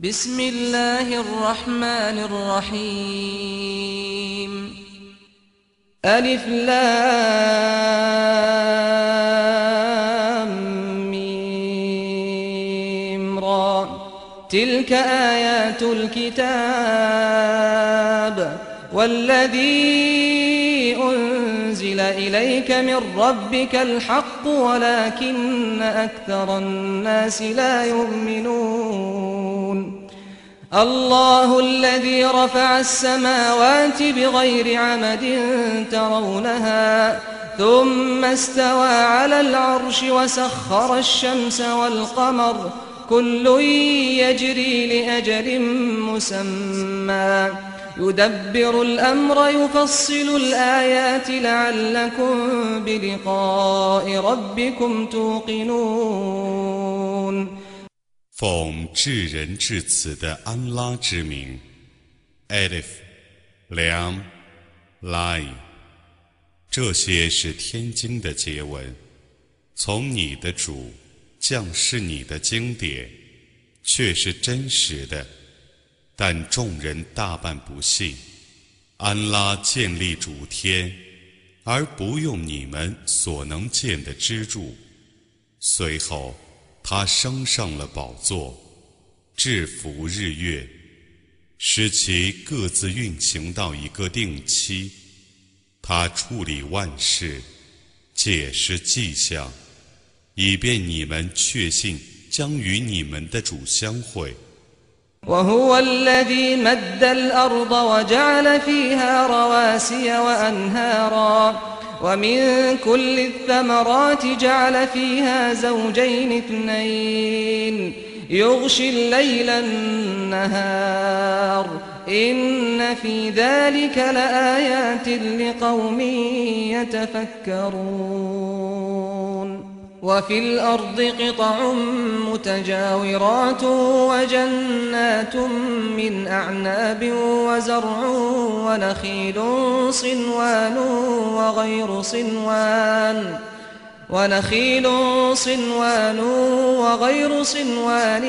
بسم الله الرحمن الرحيم. ألف لام ميم را. تلك آيات الكتاب والذي أنزل إليك من ربك الحق ولكن أكثر الناس لا يؤمنون. الله الذي رفع السماوات بغير عمد ترونها ثم استوى على العرش وسخر الشمس والقمر كل يجري لأجل مسمى. يدبر الأمر يفصل الآيات لعلكم بلقاء ربكم توقنون 奉至仁至慈的安拉之名，Alif、Lam、Lai，这些是天经的结文，从你的主降示你的经典，却是真实的。 但众人大半不信，安拉建立主天，而不用你们所能见的支柱。随后，他升上了宝座，制服日月，使其各自运行到一个定期。他处理万事，解释迹象，以便你们确信将与你们的主相会。وهو الذي مد الأرض وجعل فيها رواسي وأنهارا. ومن كل الثمرات جعل فيها زوجين اثنين. يغشي الليل النهار. إن في ذلك لآيات لقوم يتفكرون. وفي الأرض قطع متجاورات وجنات من أعناب وزرع ونخيل صنوان وغير صنوان ونخيل صنوان وغير صنوان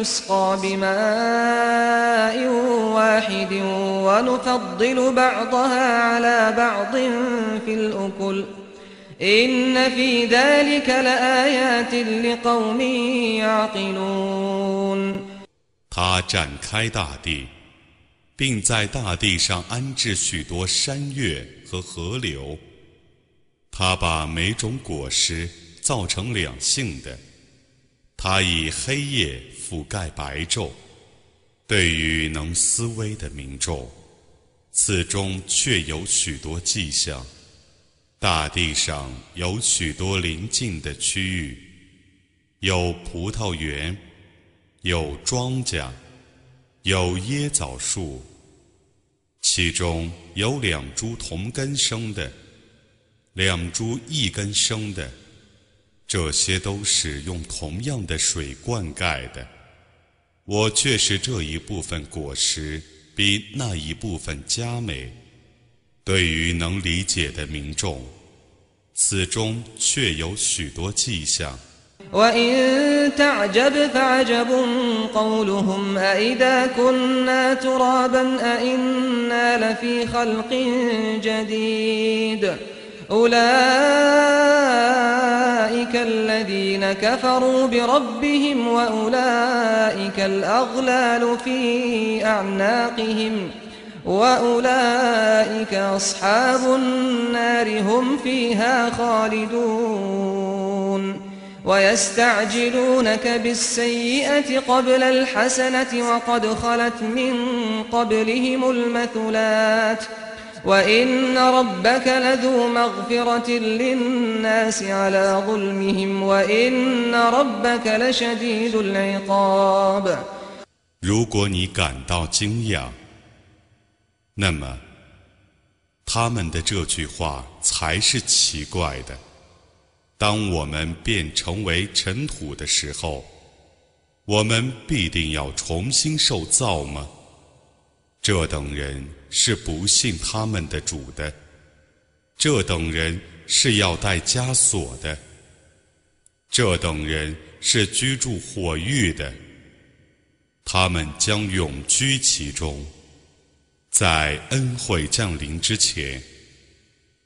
يسقى بماء واحد ونفضل بعضها على بعض في الأكل 他展开大地，并在大地上安置许多山岳和河流。他把每种果实造成两性的。他以黑夜覆盖白昼。对于能思维的民众，此中确有许多迹象。大地上有许多邻近的区域，有葡萄园，有庄稼，有椰枣树。其中有两株同根生的，两株异根生的，这些都是用同样的水灌溉的。我却是这一部分果实比那一部分佳美。对于能理解的民众，此中确有许多迹象。وإن تعجب فعجب قولهم أإذا كنا ترابا أإنا لفي خلق جديد أولئك الذين كفروا بربهم وأولئك الأغلال في أعناقهم وأولئك أصحاب النار هم فيها خالدون ويستعجلونك بالسيئة قبل الحسنة وقد خلت من قبلهم المثلات وإن ربك لذو مغفرة للناس على ظلمهم وإن ربك لشديد العقاب 如果你感到惊讶， 那么，他们的这句话才是奇怪的。当我们变成为尘土的时候，我们必定要重新受造吗？这等人是不信他们的主的，这等人是要带枷锁的，这等人是居住火狱的。他们将永居其中。在恩惠降临之前，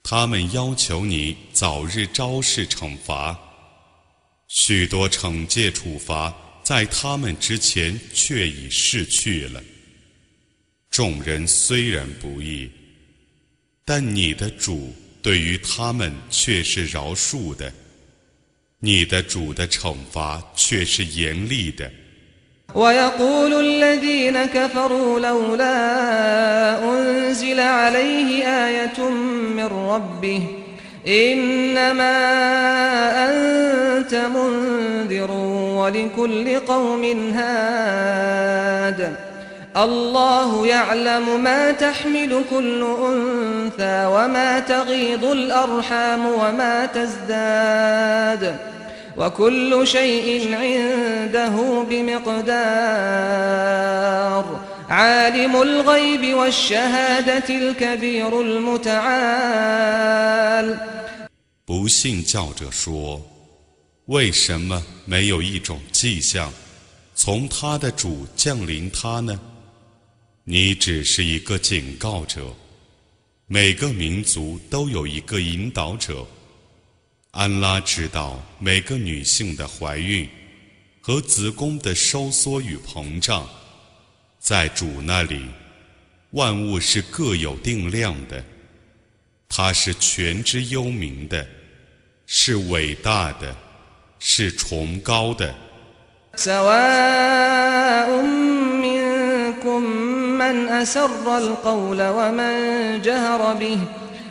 他们要求你早日昭示惩罚。许多惩戒处罚在他们之前却已逝去了。众人虽然不易，但你的主对于他们却是饶恕的。你的主的惩罚却是严厉的。ويقول الذين كفروا لولا أنزل عليه آية من ربه إنما أنت منذر ولكل قوم هاد الله يعلم ما تحمل كل أنثى وما تغيض الأرحام وما تزداد وكل شيء عنده بمقدار عالم الغيب والشهادة الكبير المتعال 不信教者说：“为什么没有一种迹象从他的主降临他呢？你只是一个警告者，每个民族都有一个引导者。” 安拉知道每个女性的怀孕和子宫的收缩与膨胀，在主那里，万物是各有定量的。他是全知幽冥的，是伟大的，是崇高的。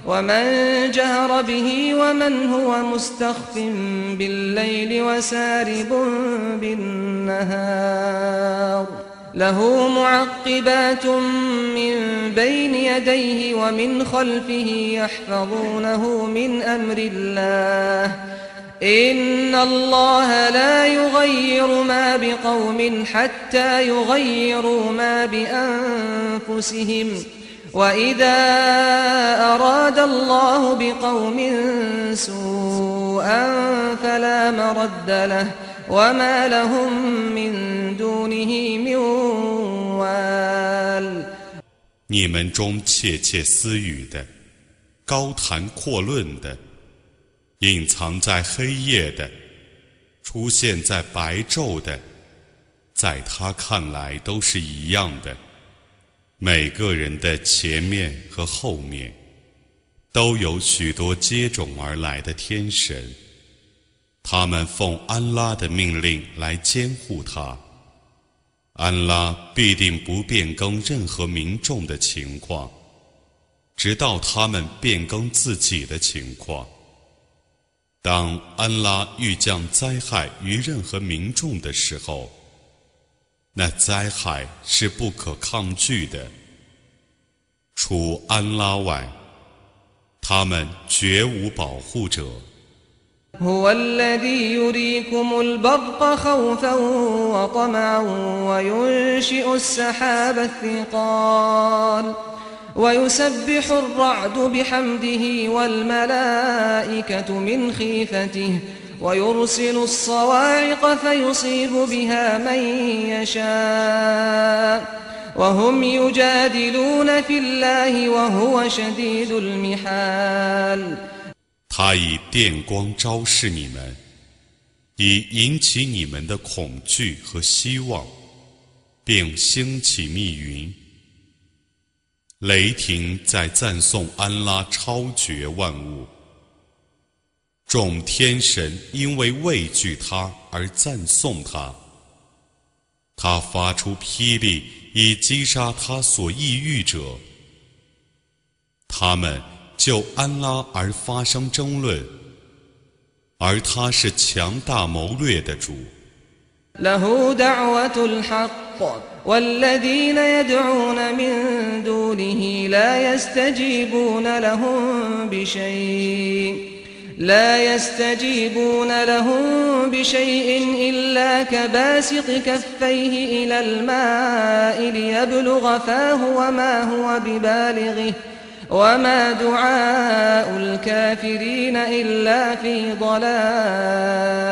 ومن جهر به ومن هو مستخف بالليل وسارب بالنهار. له معقبات من بين يديه ومن خلفه يحفظونه من أمر الله. إن الله لا يغير ما بقوم حتى يغيروا ما بأنفسهم. وإذا أراد الله بقوم سوءا فلا مرد له وما لهم من دونه من وال 你们中窃窃私语的、高谈阔论的、隐藏在黑夜的、出现在白昼的，在他看来都是一样的。 每个人的前面和后面，都有许多接踵而来的天神，他们奉安拉的命令来监护他。安拉必定不变更任何民众的情况，直到他们变更自己的情况。当安拉欲降灾害于任何民众的时候，那灾害是不可抗拒的。除安拉外，他们绝无保护者。هو الذي يريكم البرق خوفا وطمعا وينشئ السحاب الثقال ويسبح الرعد بحمده والملائكة من خيفته ويرسل الصواعق فيصيب بها من يشاء وهم يجادلون في الله وهو شديد المحال 他以电光昭示你们，以引起你们的恐惧和希望，并兴起密云。雷霆在赞颂安拉超绝万物， 众天神因为畏惧他而赞颂他。他发出霹雳，以击杀他所抑郁者。他们就安拉而发生争论，而他是强大谋略的主。لا يستجيبون لهم بشيء إلا كباسط كفيه إلى الماء ليبلغ فاه وما هو ببالغه وما دعاء الكافرين إلا في ضلال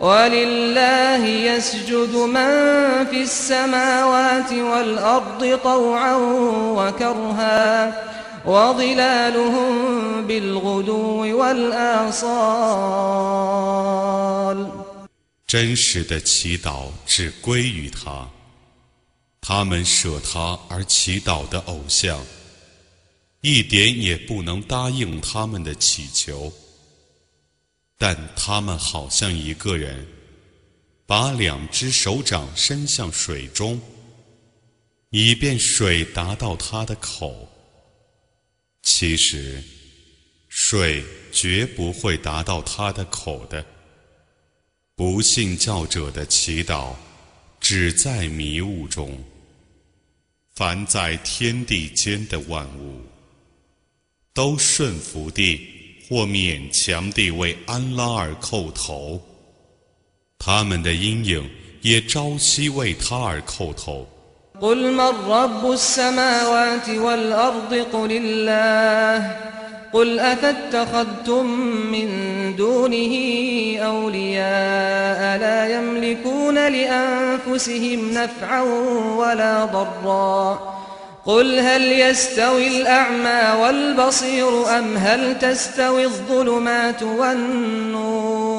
ولله يسجد من في السماوات والأرض طوعا وكرها وظلالهم بالغدو والآصال 真实的祈祷只归于他，他们舍他而祈祷的偶像，一点也不能答应他们的祈求。但他们好像一个人，把两只手掌伸向水中，以便水达到他的口。 其实，水绝不会达到他的口的。不信教者的祈祷，只在迷雾中。凡在天地间的万物，都顺服地。或勉强地为安拉而叩头，他们的阴影也朝夕为他而叩头。قل من رب السماوات والأرض قل الله قل أفاتخذتم من دونه أولياء لا يملكون لأنفسهم نفعا ولا ضرا قل هل يستوي الأعمى والبصير أم هل تستوي الظلمات والنور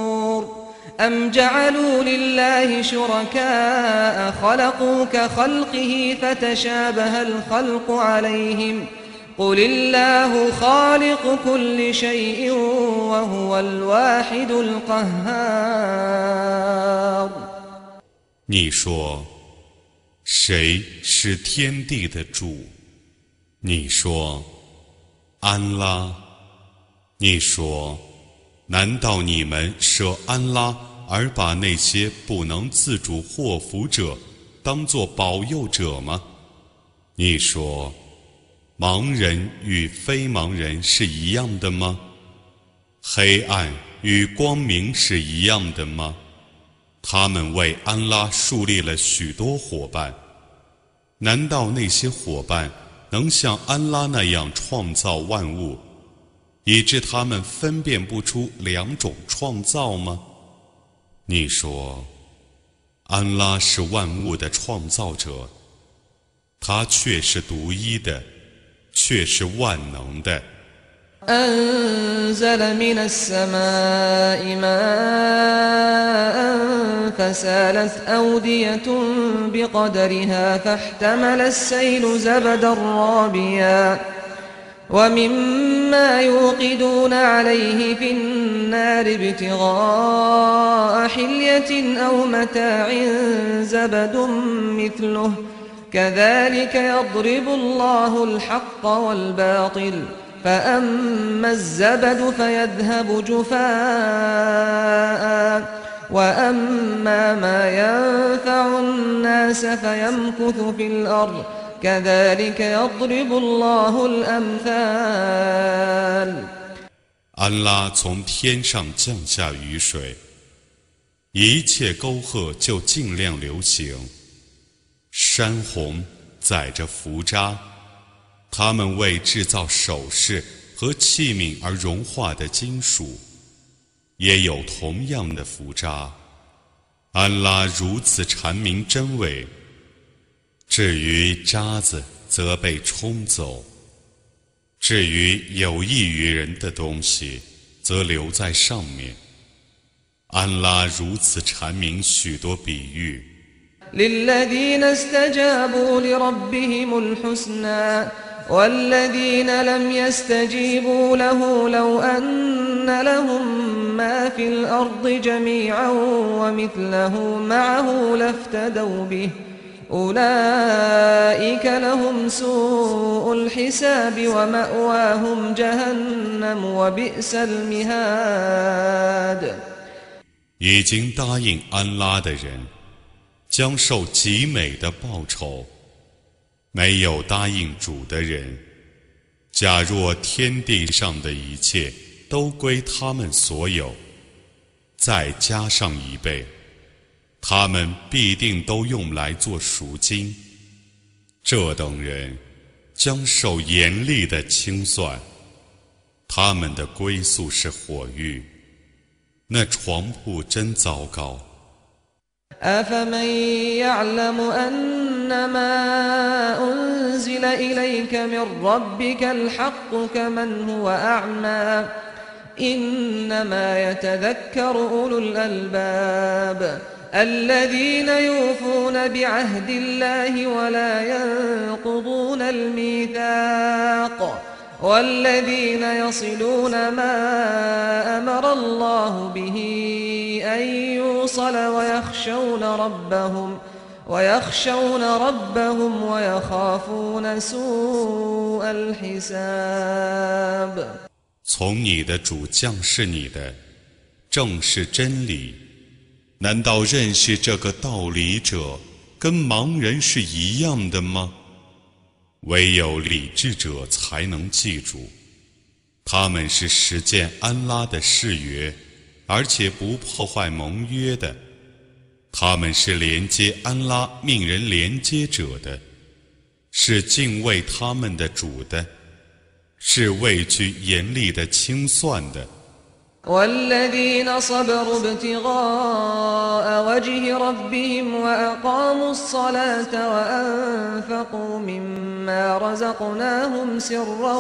أم جعلوا لله شركاء خلقوا كخلقه فتشابه الخلق عليهم قل الله خالق كل شيء وهو الواحد القهار 你说谁是天地的主？你说，安拉。你说，难道你们舍安拉 而把那些不能自主祸福者当作保佑者吗？你说，盲人与非盲人是一样的吗？黑暗与光明是一样的吗？他们为安拉树立了许多伙伴，难道那些伙伴能像安拉那样创造万物，以致他们分辨不出两种创造吗？你说，安拉是万物的创造者，他却是独一的，却是万能的。أنزل من السماء ماء فسالت أودية بقدرها فاحتمل السيل زبدا رابيا ومما يوقدون عليه في النار ابتغاء حلية أو متاع زبد مثله كذلك يضرب الله الحق والباطل فأما الزبد فيذهب جفاء وأما ما ينفع الناس فيمكث في الأرض 安拉从天上降下雨水一切沟壑就尽量流行。山洪载着浮渣他们为制造首饰和器皿而融化的金属也有同样的浮渣。安拉如此阐明真伪至于渣子，则被冲走；至于有益于人的东西，则留在上面。安拉如此阐明许多比喻。والذين لم يستجيبوا له لو أن لهم ما في الأرض جميعا ومثله معه لافتدوا به أولئك لهم سوء الحساب ومأواهم جهنم وبئس المهاد 已经答应安拉的人，将受极美的报酬。没有答应主的人，假若天地上的一切都归他们所有，再加上一倍， 他们必定都用来做赎金。这等人将受严厉的清算，他们的归宿是火狱， 那床铺真糟糕。أفمن يعلم أنما أنزل إليك من ربك الحق كمن هو أعمى إنما يتذكر أولو الألباب الذين يوفون بعهد الله ولا ينقضون الميثاق والذين يصلون ما أمر الله به أن يوصل ويخشون ربهم ويخشون ربهم ويخافون سوء الحساب 从你的主降是你的，正是真理。 难道认识这个道理者跟盲人是一样的吗？唯有理智者才能记住，他们是实践安拉的誓约，而且不破坏盟约的。他们是连接安拉命人连接者的，是敬畏他们的主的，是畏惧严厉的清算的。والذين صبروا ابتغاء وجه ربهم وأقاموا الصلاة وأنفقوا مما رزقناهم سرا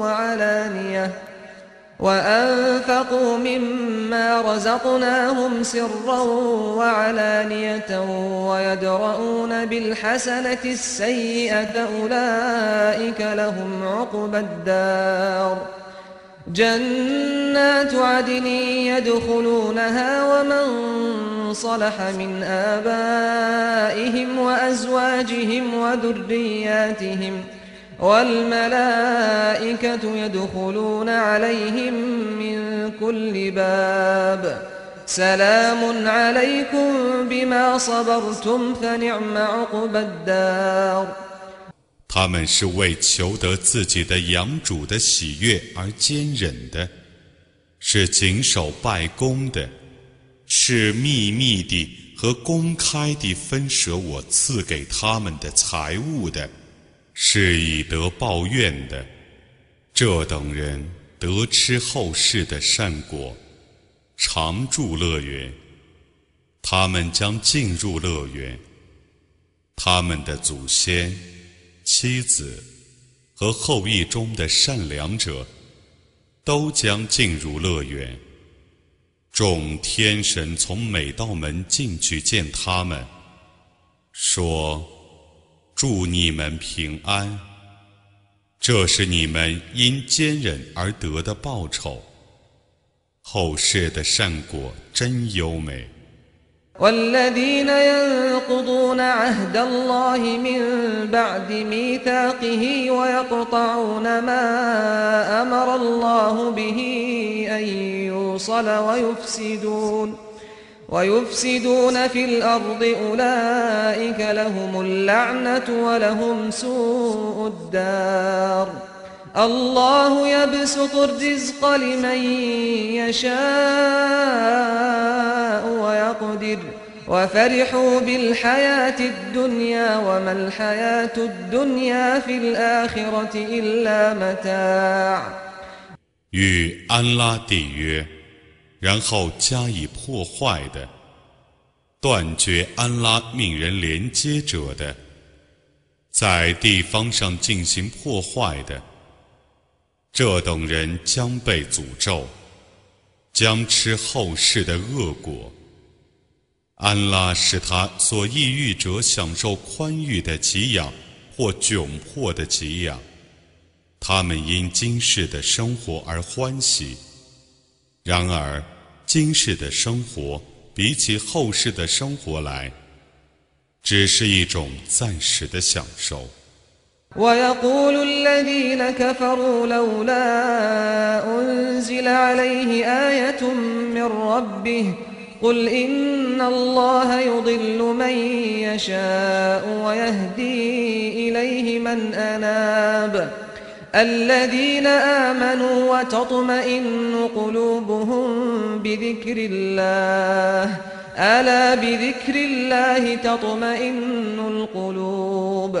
وعلانية وأنفقوا مما رزقناهم سرا وعلانية ويدرؤون بالحسنة السيئة أولئك لهم عقبى الدار جنات عدن يدخلونها ومن صلح من آبائهم وأزواجهم وذرياتهم والملائكة يدخلون عليهم من كل باب سلام عليكم بما صبرتم فنعم عقبى الدار 他们是为求得自己的养主的喜悦而坚忍的，是谨守拜功的，是秘密地和公开地分舍我赐给他们的财物的，是以德报怨的。这等人得吃后世的善果，常住乐园，他们将进入乐园，他们的祖先。妻子和后裔中的善良者，都将进入乐园。众天神从每道门进去见他们，说：“祝你们平安。这是你们因坚忍而得的报酬。后世的善果真优美。” والذين ينقضون عهد الله من بعد ميثاقه ويقطعون ما أمر الله به أن يوصل ويفسدون ويفسدون في الأرض أولئك لهم اللعنة ولهم سوء الدار الله يبسط الرزق لمن يشاء ويقدر وفرحوا بالحياة الدنيا وما الحياة الدنيا في الآخرة إلا متاع 与安拉缔约，然后加以破坏的，断绝安拉命人连接者的，在地方上进行破坏的。 这等人将被诅咒，将吃后世的恶果。安拉使他所抑郁者享受宽裕的给养或窘迫的给养，他们因今世的生活而欢喜。然而，今世的生活比起后世的生活来，只是一种暂时的享受。ويقول الذين كفروا لولا أنزل عليه آية من ربه قل إن الله يضل من يشاء ويهدي إليه من أناب الذين آمنوا وتطمئن قلوبهم بذكر الله ألا بذكر الله تطمئن القلوب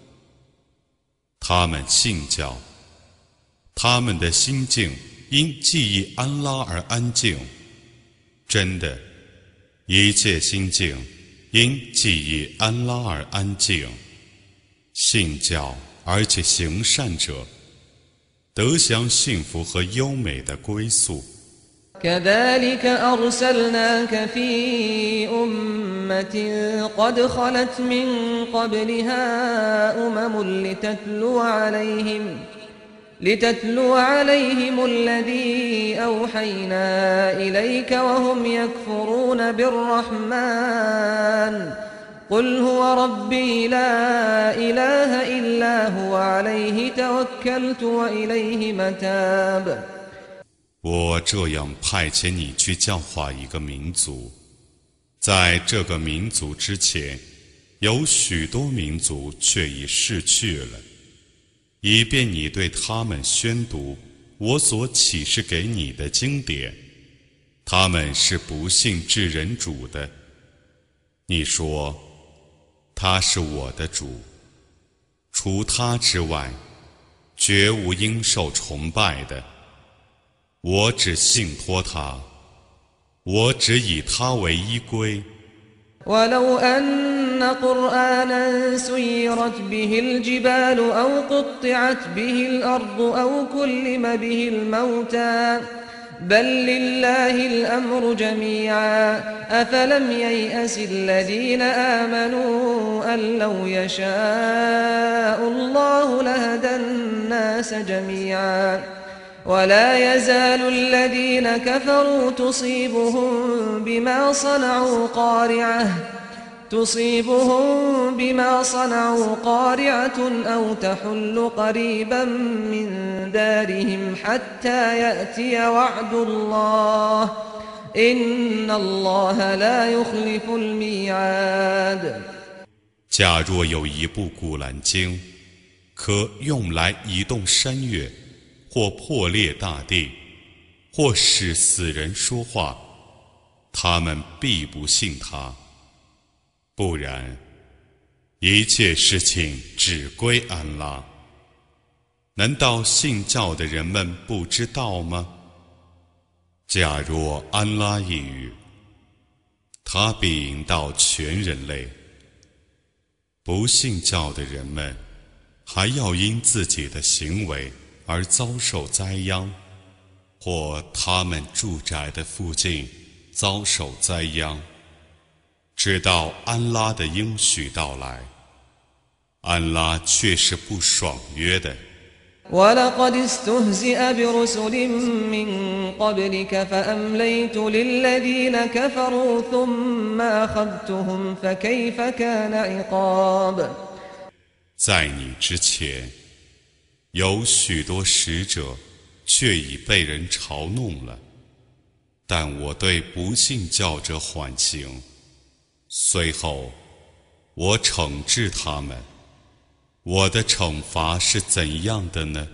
他们信教，他们的心境因记忆安拉而安静。真的。”一切心境因记忆安拉而安静，信教而且行善者，得享幸福和优美的归宿。لتتلو عليهم الذي أوحينا إليك وهم يكفرون بالرحمن قل هو ربي لا إله إلا هو عليه توكلت وإليه متاب 我这样派遣你去教化一个民族，在这个民族之前，有许多民族却已逝去了。以便你对他们宣读我所启示给你的经典，他们是不信至人主的。你说他是我的主，除他之外，绝无应受崇拜的。我只信托他，我只以他为依归。ولو أن قرآنا سيرت به الجبال أو قطعت به الأرض أو كلم به الموتى بل لله الأمر جميعا أفلم ييأس الذين آمنوا أن لو يشاء الله لهدى الناس جميعا ولا يزال الذين كفروا تصيبهم بما صنعوا قارعة تصيبهم بما صنعوا قارعة أو تحل قريبا من دارهم حتى يأتي وعد الله إن الله لا يخلف الميعاد 假若有一部古兰经，可用来移动山岳。 或破裂大地，或使死人说话，他们必不信他。不然，一切事情只归安拉。难道信教的人们不知道吗？假若安拉一语，他必引导全人类。不信教的人们，还要因自己的行为。而遭受灾殃，或他们住宅的附近遭受灾殃，直到安拉的应许到来，安拉却是不爽约的。在你之前。有许多使者，却已被人嘲弄了。但我对不信教者缓刑，随后我惩治他们。我的惩罚是怎样的呢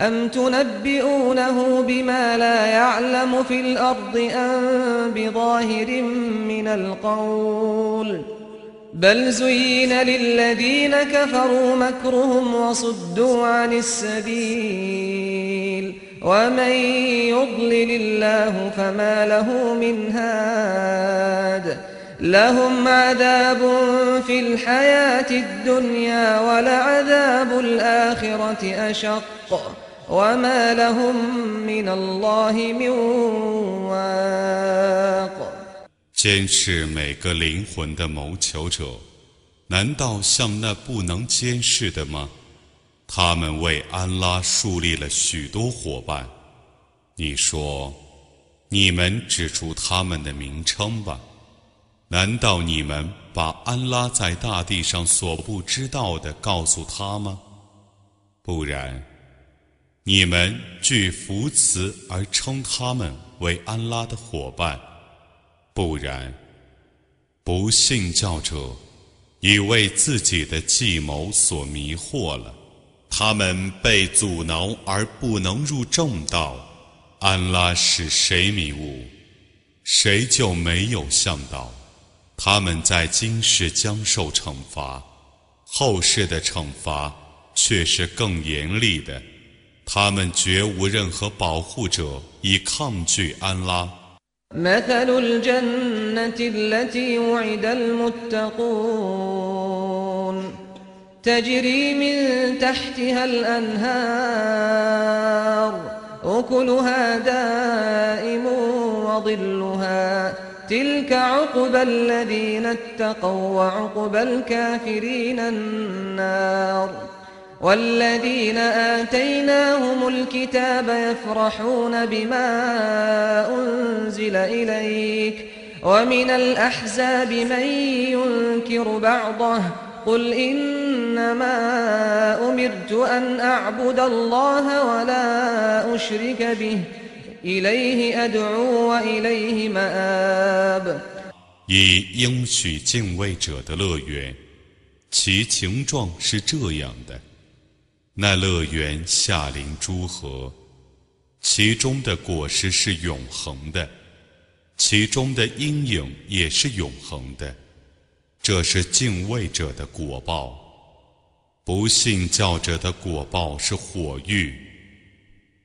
？أم تنبئونه بما لا يعلم في الأرض أم بظاهر من القول بل زين للذين كفروا مكرهم وصدوا عن السبيل ومن يضلل الله فما له من هاد لهم عذاب في الحياة الدنيا ولعذاب الآخرة أشق 监视每个灵魂的谋求者，难道像那不能监视的吗？他们为安拉树立了许多伙伴。你说，你们指出他们的名称吧。难道你们把安拉在大地上所不知道的告诉他吗？不然，你们据福慈而称他们为安拉的伙伴；不然，不信教者已为自己的计谋所迷惑了。他们被阻挠而不能入正道。安拉使谁迷雾，谁就没有向导。他们在今世将受惩罚，后世的惩罚却是更严厉的。他们绝无任何保护者以抗拒安拉。تلك عقبى الذين اتقوا وعقبى الكافرين النار والذين آتيناهم الكتاب يفرحون بما أنزل إليك ومن الأحزاب من ينكر بعضه قل إنما أمرت أن أعبد الله ولا أشرك به 以应许敬畏者的乐园，其情状是这样的： 那乐园下临诸河，其中的果实是永恒的，其中的阴影也是永恒的。这是敬畏者的果报，不信教者的果报是火狱。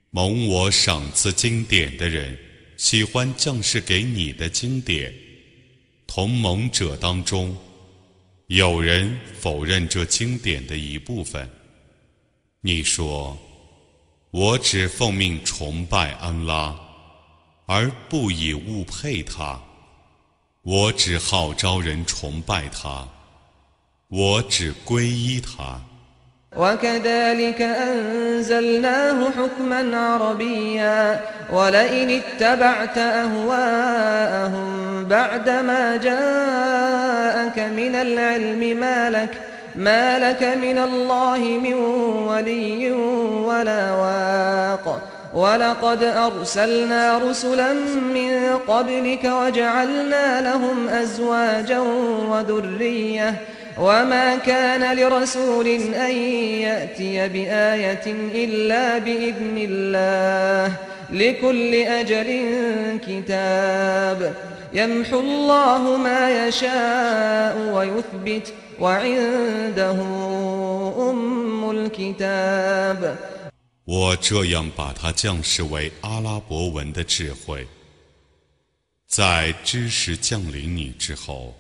蒙我赏赐经典的人，喜欢降世给你的经典。同盟者当中，有人否认这经典的一部分。你说，我只奉命崇拜安拉，而不以物配他；我只号召人崇拜他，我只皈依他。وكذلك أنزلناه حكما عربيا ولئن اتبعت أهواءهم بعدما جاءك من العلم ما لك ما لك من الله من ولي ولا واق ولقد أرسلنا رسلا من قبلك وجعلنا لهم أزواجا وذرية وما كان لرسول أن يأتي بآية إلا بإذن الله لكل أجل كتاب يمحو الله ما يشاء ويثبت 我这样把它降世为阿拉伯文的智慧，在知识降临你之后。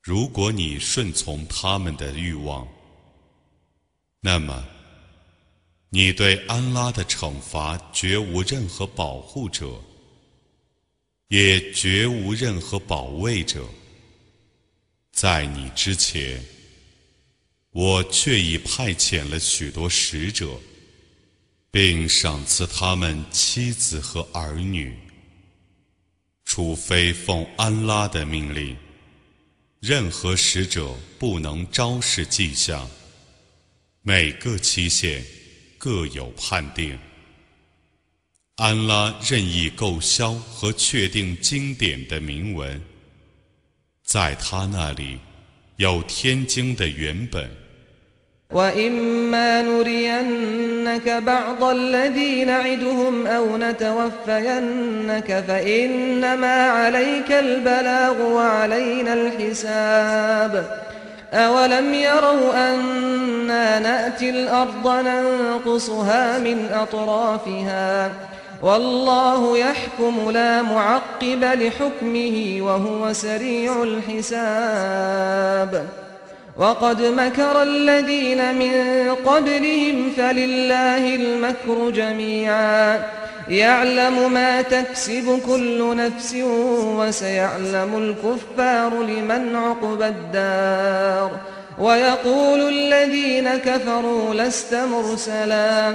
如果你顺从他们的欲望，那么你对安拉的惩罚绝无任何保护者，也绝无任何保卫者。在你之前，我却已派遣了许多使者，并赏赐他们妻子和儿女，除非奉安拉的命令。任何使者不能昭示迹象，每个期限各有判定。安拉任意购销和确定经典的铭文，在他那里有天经的原本。وإما نرينك بعض الذي نعدهم أو نتوفينك فإنما عليك البلاغ وعلينا الحساب أولم يروا أنا نأتي الأرض ننقصها من أطرافها والله يحكم لا معقب لحكمه وهو سريع الحساب. وقد مكر الذين من قبلهم فلله المكر جميعا. يعلم ما تكسب كل نفس وسيعلم الكفار لمن عقب الدار. ويقول الذين كفروا لست مرسلا.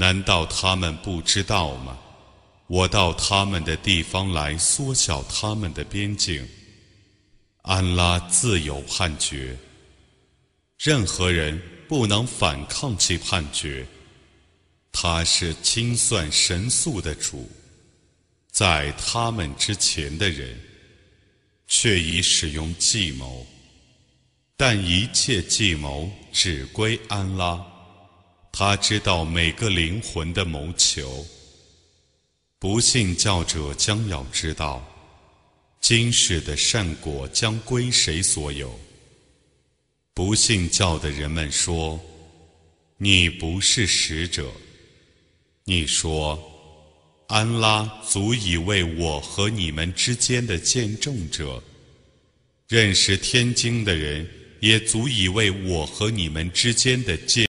难道他们不知道吗？我到他们的地方来，缩小他们的边境。安拉自有判决，任何人不能反抗其判决。他是清算神速的主，在他们之前的人，却已使用计谋，但一切计谋只归安拉，他知道每个灵魂的谋求。不信教者将要知道，今世的善果将归谁所有。不信教的人们说：“你不是使者。”你说：“安拉足以为我和你们之间的见证者，认识天经的人也足以为我和你们之间的见。”